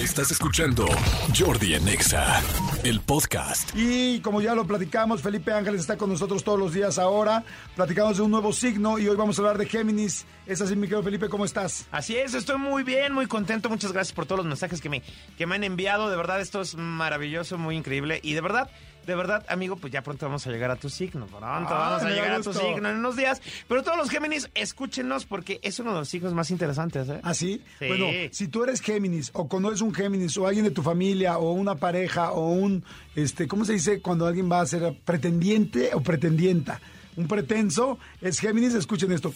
Estás escuchando Jordi Anexa, el podcast. Y como ya lo platicamos, Felipe Ángeles está con nosotros todos los días ahora. Platicamos de un nuevo signo y hoy vamos a hablar de Géminis. Es así, mi querido Felipe, ¿cómo estás? Así es, estoy muy bien, muy contento. Muchas gracias por todos los mensajes que me, que me han enviado. De verdad, esto es maravilloso, muy increíble. Y de verdad, de verdad, amigo, pues ya pronto vamos a llegar a tu signo. Pronto vamos a llegar a tu signo en unos días. Pero todos los Géminis, escúchenos porque es uno de los signos más interesantes. ¿eh? ¿Así? Sí. Bueno, si tú eres Géminis o conoces un Géminis o alguien de tu familia o una pareja o un, este, ¿cómo se dice cuando alguien va a ser pretendiente o pretendienta? Un pretenso es Géminis, escuchen esto.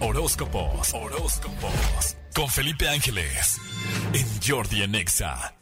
Horóscopos, horóscopos. Con Felipe Ángeles. En Jordi Anexa.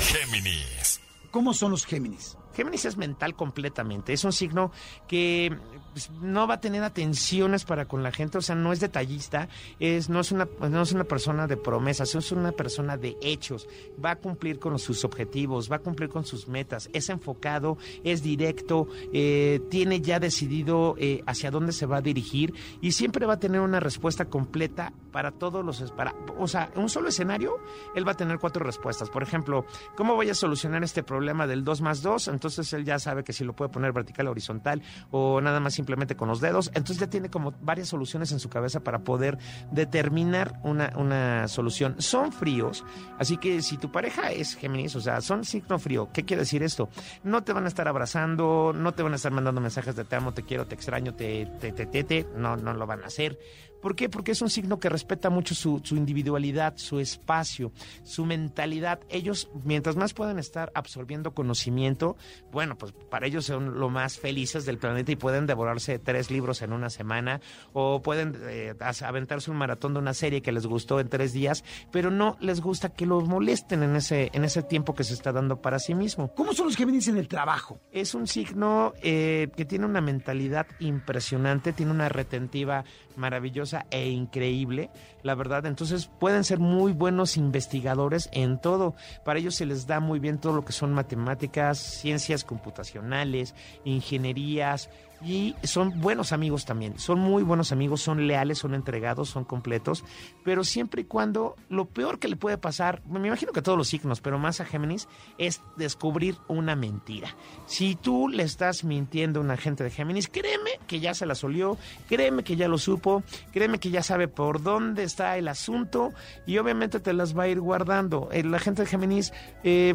Géminis. ¿Cómo son los Géminis? Géminis es mental completamente. Es un signo que pues, no va a tener atenciones para con la gente, o sea, no es detallista, es, no, es una, no es una persona de promesas, es una persona de hechos. Va a cumplir con sus objetivos, va a cumplir con sus metas, es enfocado, es directo, eh, tiene ya decidido eh, hacia dónde se va a dirigir y siempre va a tener una respuesta completa para todos los... Para, o sea, en un solo escenario, él va a tener cuatro respuestas. Por ejemplo, ¿cómo voy a solucionar este problema del 2 más 2? Entonces él ya sabe que si lo puede poner vertical o horizontal o nada más simplemente con los dedos. Entonces ya tiene como varias soluciones en su cabeza para poder determinar una, una solución. Son fríos, así que si tu pareja es Géminis, o sea, son signo frío, ¿qué quiere decir esto? No te van a estar abrazando, no te van a estar mandando mensajes de te amo, te quiero, te extraño, te, te, te, te, te. no, no lo van a hacer. ¿Por qué? Porque es un signo que respeta mucho su, su, individualidad, su espacio, su mentalidad. Ellos, mientras más puedan estar absorbiendo conocimiento, bueno, pues para ellos son lo más felices del planeta y pueden devorarse tres libros en una semana o pueden eh, aventarse un maratón de una serie que les gustó en tres días, pero no les gusta que los molesten en ese, en ese tiempo que se está dando para sí mismo. ¿Cómo son los Géminis en el trabajo? Es un signo eh, que tiene una mentalidad impresionante, tiene una retentiva maravillosa e increíble, la verdad. Entonces pueden ser muy buenos investigadores en todo. Para ellos se les da muy bien todo lo que son matemáticas, ciencias computacionales, ingenierías. Y son buenos amigos también, son muy buenos amigos, son leales, son entregados, son completos, pero siempre y cuando lo peor que le puede pasar, me imagino que a todos los signos, pero más a Géminis, es descubrir una mentira. Si tú le estás mintiendo a un agente de Géminis, créeme que ya se la solió, créeme que ya lo supo, créeme que ya sabe por dónde está el asunto y obviamente te las va a ir guardando. El agente de Géminis... Eh,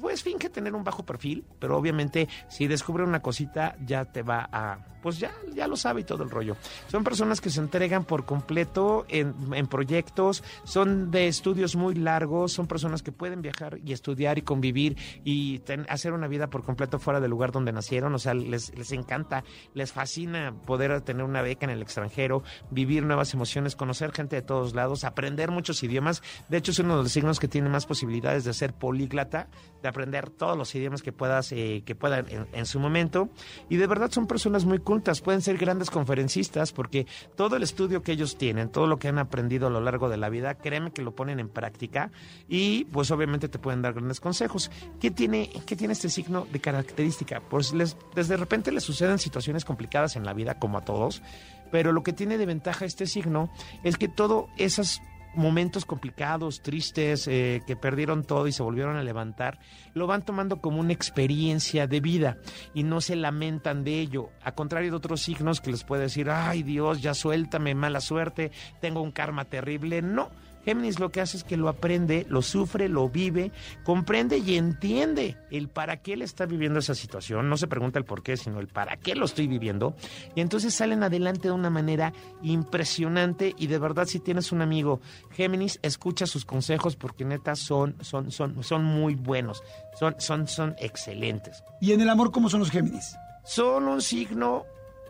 pues finge tener un bajo perfil, pero obviamente si descubre una cosita ya te va a, pues ya, ya lo sabe y todo el rollo. Son personas que se entregan por completo en, en proyectos, son de estudios muy largos, son personas que pueden viajar y estudiar y convivir y ten, hacer una vida por completo fuera del lugar donde nacieron, o sea, les, les encanta, les fascina poder tener una beca en el extranjero, vivir nuevas emociones, conocer gente de todos lados, aprender muchos idiomas. De hecho, es uno de los signos que tiene más posibilidades de ser políglata, de aprender todos los idiomas que puedas, eh, que puedan en, su momento. Y de verdad son personas muy cultas, pueden ser grandes conferencistas porque todo el estudio que ellos tienen, todo lo que han aprendido a lo largo de la vida, créeme que lo ponen en práctica y pues obviamente te pueden dar grandes consejos. ¿Qué tiene, qué tiene este signo de característica? Pues les, desde repente les suceden situaciones complicadas en la vida, como a todos, pero lo que tiene de ventaja este signo es que todo esas momentos complicados, tristes, eh, que perdieron todo y se volvieron a levantar, lo van tomando como una experiencia de vida y no se lamentan de ello. A contrario de otros signos que les puede decir, ay Dios, ya suéltame, mala suerte, tengo un karma terrible. No. Géminis lo que hace es que lo aprende, lo sufre, lo vive, comprende y entiende el para qué le está viviendo esa situación. No se pregunta el por qué, sino el para qué lo estoy viviendo. Y entonces salen adelante de una manera impresionante. Y de verdad, si tienes un amigo Géminis, escucha sus consejos porque neta son, son, son, son muy buenos. Son, son, son excelentes. ¿Y en el amor cómo son los Géminis? Son un signo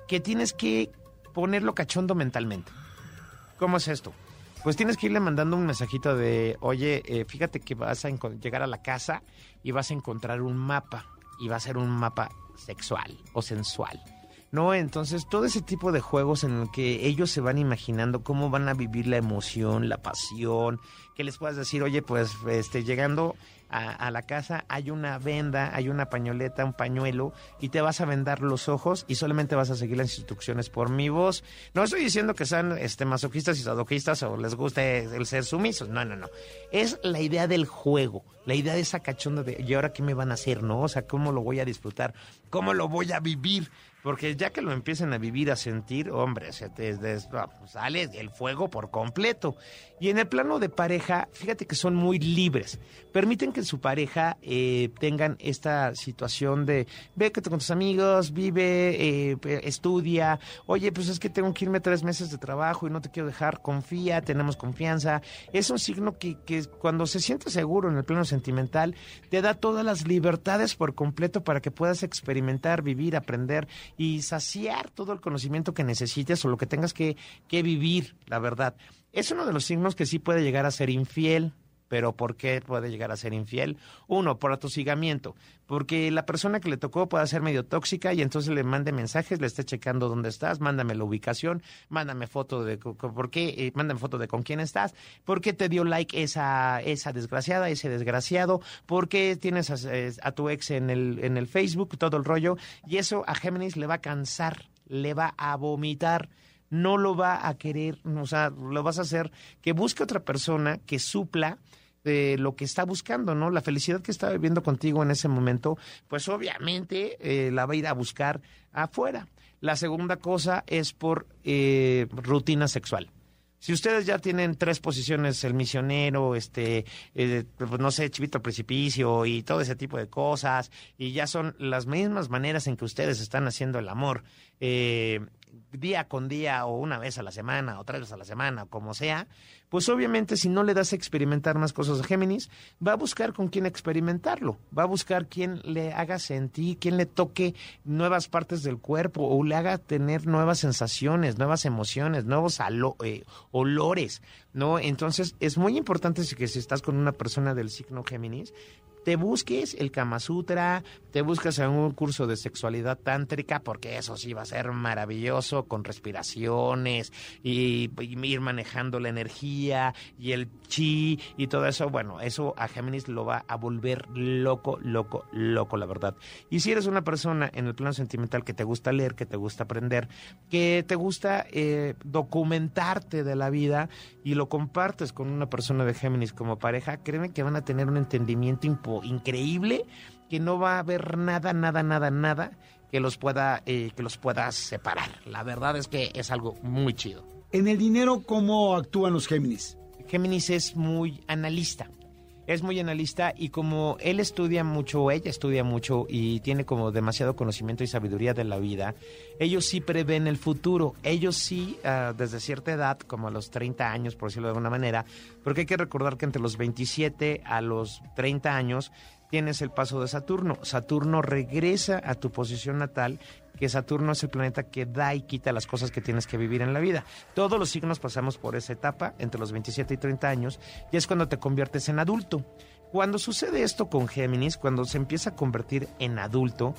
que tienes que ponerlo cachondo mentalmente. ¿Cómo es esto? Pues tienes que irle mandando un mensajito de, oye, eh, fíjate que vas a llegar a la casa y vas a encontrar un mapa y va a ser un mapa sexual o sensual. ¿no? Entonces, todo ese tipo de juegos en el que ellos se van imaginando cómo van a vivir la emoción, la pasión, que les puedas decir, oye, pues, este, llegando a, la casa hay una venda, hay una pañoleta, un pañuelo, y te vas a vendar los ojos y solamente vas a seguir las instrucciones por mi voz. No estoy diciendo que sean este, masoquistas y sadoquistas o les guste el ser sumisos, no, no, no. Es la idea del juego, la idea de esa cachonda de, ¿y ahora qué me van a hacer, no? O sea, ¿cómo lo voy a disfrutar? ¿Cómo lo voy a vivir? Porque ya que lo empiecen a vivir, a sentir, hombre, se te ah, pues sale el fuego por completo. Y en el plano de pareja, fíjate que son muy libres. Permiten que su pareja eh, tengan esta situación de, ve que con tus amigos, vive, eh, estudia. Oye, pues es que tengo que irme tres meses de trabajo y no te quiero dejar. Confía, tenemos confianza. Es un signo que, que cuando se siente seguro en el plano sentimental, te da todas las libertades por completo para que puedas experimentar, vivir, aprender y saciar todo el conocimiento que necesites o lo que tengas que, que vivir, la verdad. Es uno de los signos que sí puede llegar a ser infiel, pero ¿por qué puede llegar a ser infiel? Uno, por atosigamiento, porque la persona que le tocó puede ser medio tóxica y entonces le mande mensajes, le esté checando dónde estás, mándame la ubicación, mándame foto de por qué, eh, mándame foto de con quién estás, por qué te dio like esa esa desgraciada, ese desgraciado, por qué tienes a, eh, a tu ex en el en el Facebook, todo el rollo. Y eso a Géminis le va a cansar, le va a vomitar no lo va a querer, o sea, lo vas a hacer que busque otra persona que supla de lo que está buscando, ¿no? La felicidad que está viviendo contigo en ese momento, pues obviamente eh, la va a ir a buscar afuera. La segunda cosa es por eh, rutina sexual. Si ustedes ya tienen tres posiciones, el misionero, este, eh, no sé, chivito al precipicio y todo ese tipo de cosas, y ya son las mismas maneras en que ustedes están haciendo el amor, eh, día con día o una vez a la semana o tres veces a la semana, como sea, pues obviamente si no le das a experimentar más cosas a Géminis, va a buscar con quién experimentarlo, va a buscar quién le haga sentir, quién le toque nuevas partes del cuerpo o le haga tener nuevas sensaciones, nuevas emociones, nuevos eh, olores, ¿no? Entonces es muy importante que si estás con una persona del signo Géminis, te busques el Kama Sutra, te buscas un curso de sexualidad tántrica, porque eso sí va a ser maravilloso, con respiraciones y, ir manejando la energía y el chi y todo eso. Bueno, eso a Géminis lo va a volver loco, loco, loco, la verdad. Y si eres una persona en el plano sentimental que te gusta leer, que te gusta aprender, que te gusta eh, documentarte de la vida y lo compartes con una persona de Géminis como pareja, créeme que van a tener un entendimiento importante increíble que no va a haber nada, nada, nada, nada que los pueda, eh, que los pueda separar. La verdad es que es algo muy chido. En el dinero, ¿cómo actúan los Géminis? Géminis es muy analista es muy analista y como él estudia mucho, ella estudia mucho y tiene como demasiado conocimiento y sabiduría de la vida, ellos sí prevén el futuro. Ellos sí, ah, desde cierta edad, como a los 30 años, por decirlo de alguna manera, porque hay que recordar que entre los 27 a los 30 años tienes el paso de Saturno. Saturno regresa a tu posición natal que Saturno es el planeta que da y quita las cosas que tienes que vivir en la vida. Todos los signos pasamos por esa etapa, entre los 27 y 30 años, y es cuando te conviertes en adulto. Cuando sucede esto con Géminis, cuando se empieza a convertir en adulto,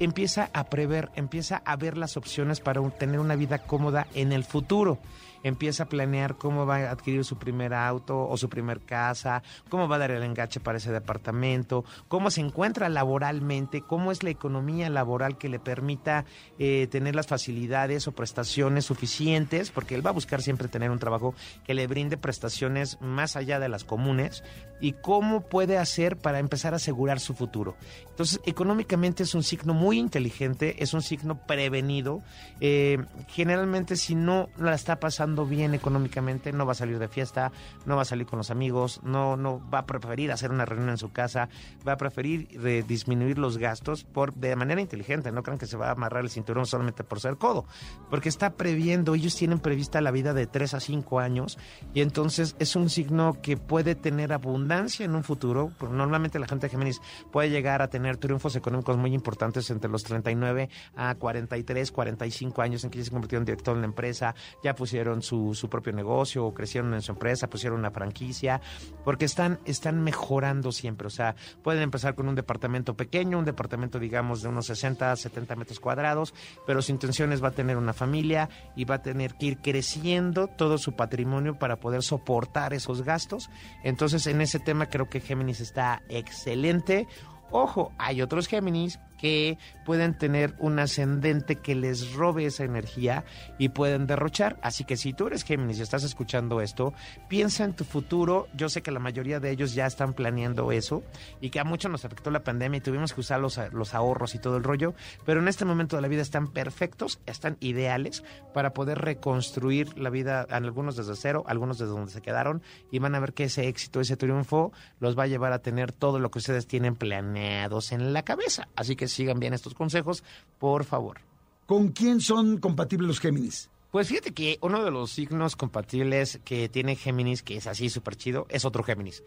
empieza a prever, empieza a ver las opciones para tener una vida cómoda en el futuro. Empieza a planear cómo va a adquirir su primer auto o su primer casa, cómo va a dar el engache para ese departamento, cómo se encuentra laboralmente, cómo es la economía laboral que le permita eh, tener las facilidades o prestaciones suficientes, porque él va a buscar siempre tener un trabajo que le brinde prestaciones más allá de las comunes y cómo puede hacer para empezar a asegurar su futuro. Entonces, económicamente es un signo muy inteligente, es un signo prevenido. Eh, generalmente, si no la está pasando bien económicamente, no va a salir de fiesta, no va a salir con los amigos, no, no va a preferir hacer una reunión en su casa, va a preferir eh, disminuir los gastos por de manera inteligente. No crean que se va a amarrar el cinturón solamente por ser codo, porque está previendo, ellos tienen prevista la vida de 3 a 5 años y entonces es un signo que puede tener abundancia abundancia en un futuro. Normalmente la gente de Géminis puede llegar a tener triunfos económicos muy importantes entre los 39 a 43, 45 años en que ya se convirtieron en director en la empresa, ya pusieron su, su propio negocio, o crecieron en su empresa, pusieron una franquicia, porque están, están mejorando siempre. O sea, pueden empezar con un departamento pequeño, un departamento, digamos, de unos 60, 70 metros cuadrados, pero su intención es va a tener una familia y va a tener que ir creciendo todo su patrimonio para poder soportar esos gastos. Entonces, en ese tema creo que Géminis está excelente. Ojo, hay otros Géminis que pueden tener un ascendente que les robe esa energía y pueden derrochar. Así que si tú eres Géminis y estás escuchando esto, piensa en tu futuro. Yo sé que la mayoría de ellos ya están planeando eso y que a muchos nos afectó la pandemia y tuvimos que usar los, los ahorros y todo el rollo, pero en este momento de la vida están perfectos, están ideales para poder reconstruir la vida, algunos desde cero, algunos desde donde se quedaron y van a ver que ese éxito, ese triunfo los va a llevar a tener todo lo que ustedes tienen planeados en la cabeza. Así que sigan bien estos consejos, por favor. ¿Con quién son compatibles los Géminis? Pues fíjate que uno de los signos compatibles que tiene Géminis, que es así súper chido, es otro Géminis.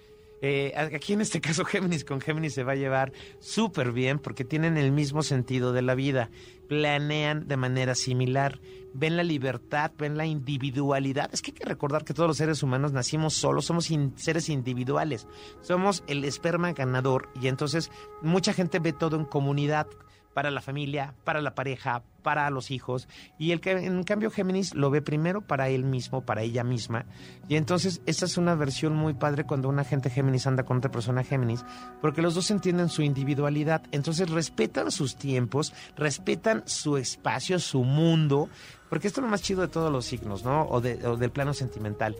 Eh, aquí en este caso Géminis con Géminis se va a llevar súper bien porque tienen el mismo sentido de la vida, planean de manera similar, ven la libertad, ven la individualidad. Es que hay que recordar que todos los seres humanos nacimos solos, somos seres individuales, somos el esperma ganador y entonces mucha gente ve todo en comunidad para la familia, para la pareja, para los hijos. Y el que en cambio Géminis lo ve primero para él mismo, para ella misma. Y entonces esta es una versión muy padre cuando una gente Géminis anda con otra persona Géminis, porque los dos entienden su individualidad. Entonces respetan sus tiempos, respetan su espacio, su mundo, porque esto es lo más chido de todos los signos, ¿no? O, de, o del plano sentimental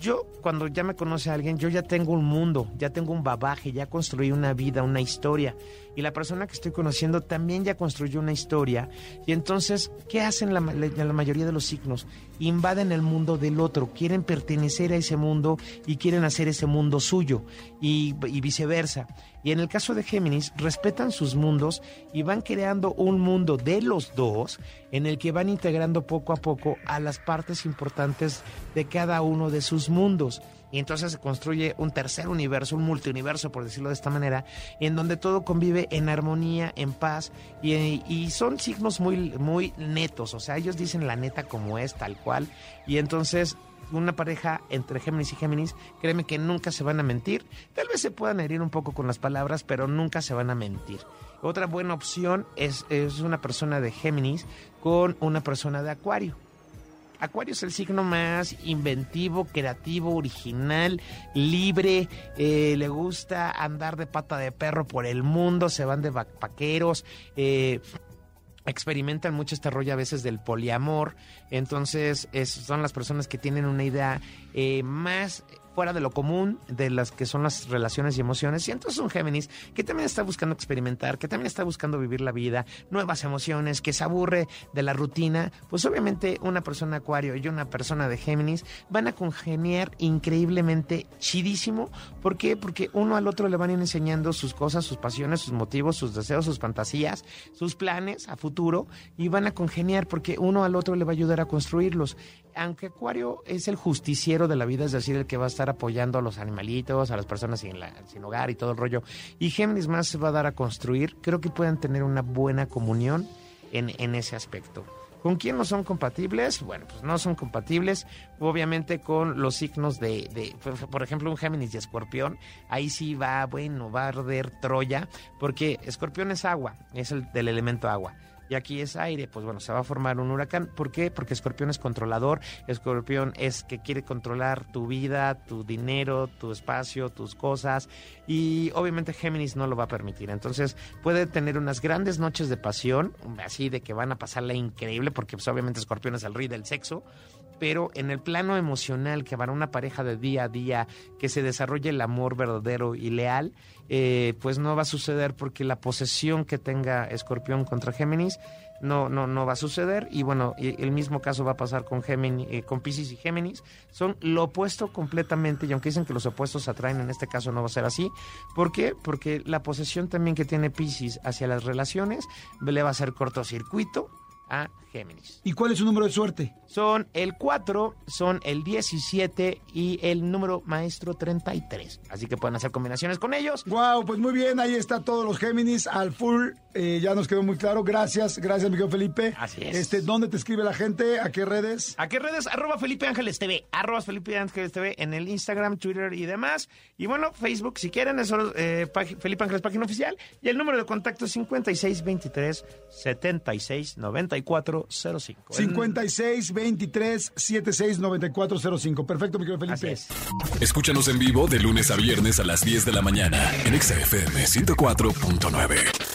yo cuando ya me conoce alguien, yo ya tengo un mundo, ya tengo un babaje, ya construí una vida, una historia. Y la persona que estoy conociendo también ya construyó una historia. Y entonces, ¿qué hacen la, la, mayoría de los signos? Invaden el mundo del otro, quieren pertenecer a ese mundo y quieren hacer ese mundo suyo y, viceversa. Y en el caso de Géminis, respetan sus mundos y van creando un mundo de los dos en el que van integrando poco a poco a las partes importantes de cada uno de sus mundos. Y entonces se construye un tercer universo, un multiuniverso, por decirlo de esta manera, en donde todo convive en armonía, en paz, y, y, son signos muy, muy netos, o sea, ellos dicen la neta como es, tal cual, y entonces una pareja entre Géminis y Géminis, créeme que nunca se van a mentir. Tal vez se puedan herir un poco con las palabras, pero nunca se van a mentir. Otra buena opción es, es una persona de Géminis con una persona de Acuario. Acuario es el signo más inventivo, creativo, original, libre, eh, le gusta andar de pata de perro por el mundo, se van de vaqueros, eh, experimentan mucho este rollo a veces del poliamor, entonces son las personas que tienen una idea eh, más fuera de lo común de las que son las relaciones y emociones. Y entonces un Géminis que también está buscando experimentar, que también está buscando vivir la vida, nuevas emociones, que se aburre de la rutina, pues obviamente una persona acuario y una persona de Géminis van a congeniar increíblemente chidísimo. ¿Por qué? Porque uno al otro le van a ir enseñando sus cosas, sus pasiones, sus motivos, sus deseos, sus fantasías, sus planes a futuro y van a congeniar porque uno al otro le va a ayudar a construirlos aunque Acuario es el justiciero de la vida, es decir, el que va a estar apoyando a los animalitos, a las personas sin, sin hogar y todo el rollo, y Géminis más se va a dar a construir, creo que pueden tener una buena comunión en, en ese aspecto. ¿Con quién no son compatibles? Bueno, pues no son compatibles, obviamente con los signos de, de, por ejemplo, un Géminis y Escorpión, ahí sí va, bueno, va a arder Troya, porque Escorpión es agua, es el del elemento agua y aquí es aire, pues bueno, se va a formar un huracán. ¿Por qué? Porque Escorpión es controlador, Escorpión es que quiere controlar tu vida, tu dinero, tu espacio, tus cosas y obviamente Géminis no lo va a permitir. Entonces puede tener unas grandes noches de pasión, así de que van a pasarla increíble porque pues obviamente Escorpión es el rey del sexo, pero en el plano emocional que para una pareja de día a día que se desarrolle el amor verdadero y leal, eh, pues no va a suceder porque la posesión que tenga Escorpión contra Géminis no, no, no va a suceder. Y bueno, el mismo caso va a pasar con Géminis, eh, con Pisces y Géminis. Son lo opuesto completamente, y aunque dicen que los opuestos atraen, en este caso no va a ser así. ¿Por qué? Porque la posesión también que tiene Pisces hacia las relaciones le va a hacer cortocircuito a Géminis. ¿Y cuál es su número de suerte? Son el 4, son el 17 y el número maestro 33. Así que pueden hacer combinaciones con ellos. Wow, pues muy bien, ahí está todos los Géminis al full. Eh, ya nos quedó muy claro. Gracias, gracias, Miguel Felipe. Así es. Este, ¿Dónde te escribe la gente? ¿A qué redes? ¿A qué redes? Arroba Felipe Ángeles TV. Arroba Felipe Ángeles TV en el Instagram, Twitter y demás. Y bueno, Facebook, si quieren, eso eh, Felipe Ángeles, página oficial. Y el número de contacto es 5623 7694 05. 56 23 76 94 05. Perfecto, mi querido Felipe. Es. Escúchanos en vivo de lunes a viernes a las 10 de la mañana en XFM 104.9.